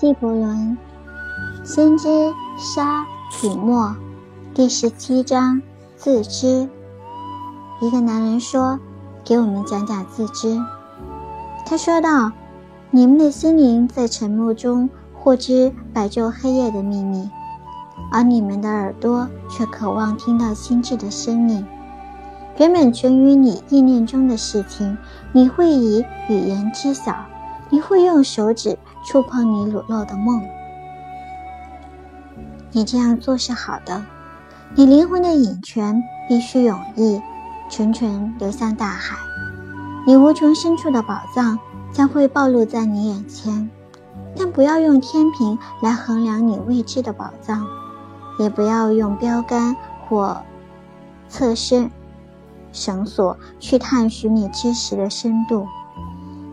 纪伯伦，先知沙提莫，第十七章自知。一个男人说：“给我们讲讲自知。”他说道：“你们的心灵在沉默中获知白昼黑夜的秘密，而你们的耳朵却渴望听到心智的声音。原本存于你意念中的事情，你会以语言知晓。”你会用手指触碰你裸露的梦，你这样做是好的。你灵魂的引泉必须永逸，纯纯流向大海。你无穷深处的宝藏将会暴露在你眼前，但不要用天平来衡量你未知的宝藏，也不要用标杆或侧身绳索去探寻你知识的深度。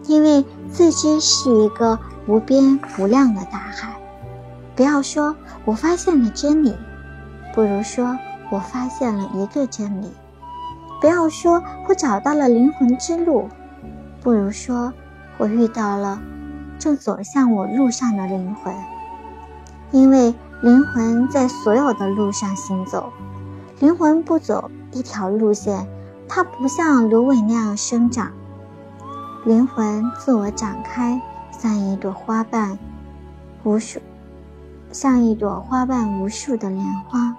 因为自知是一个无边无量的大海，不要说我发现了真理，不如说我发现了一个真理；不要说我找到了灵魂之路，不如说我遇到了正走向我路上的灵魂。因为灵魂在所有的路上行走，灵魂不走一条路线，它不像芦苇那样生长。灵魂自我展开，像一朵花瓣，无数，像一朵花瓣无数的莲花。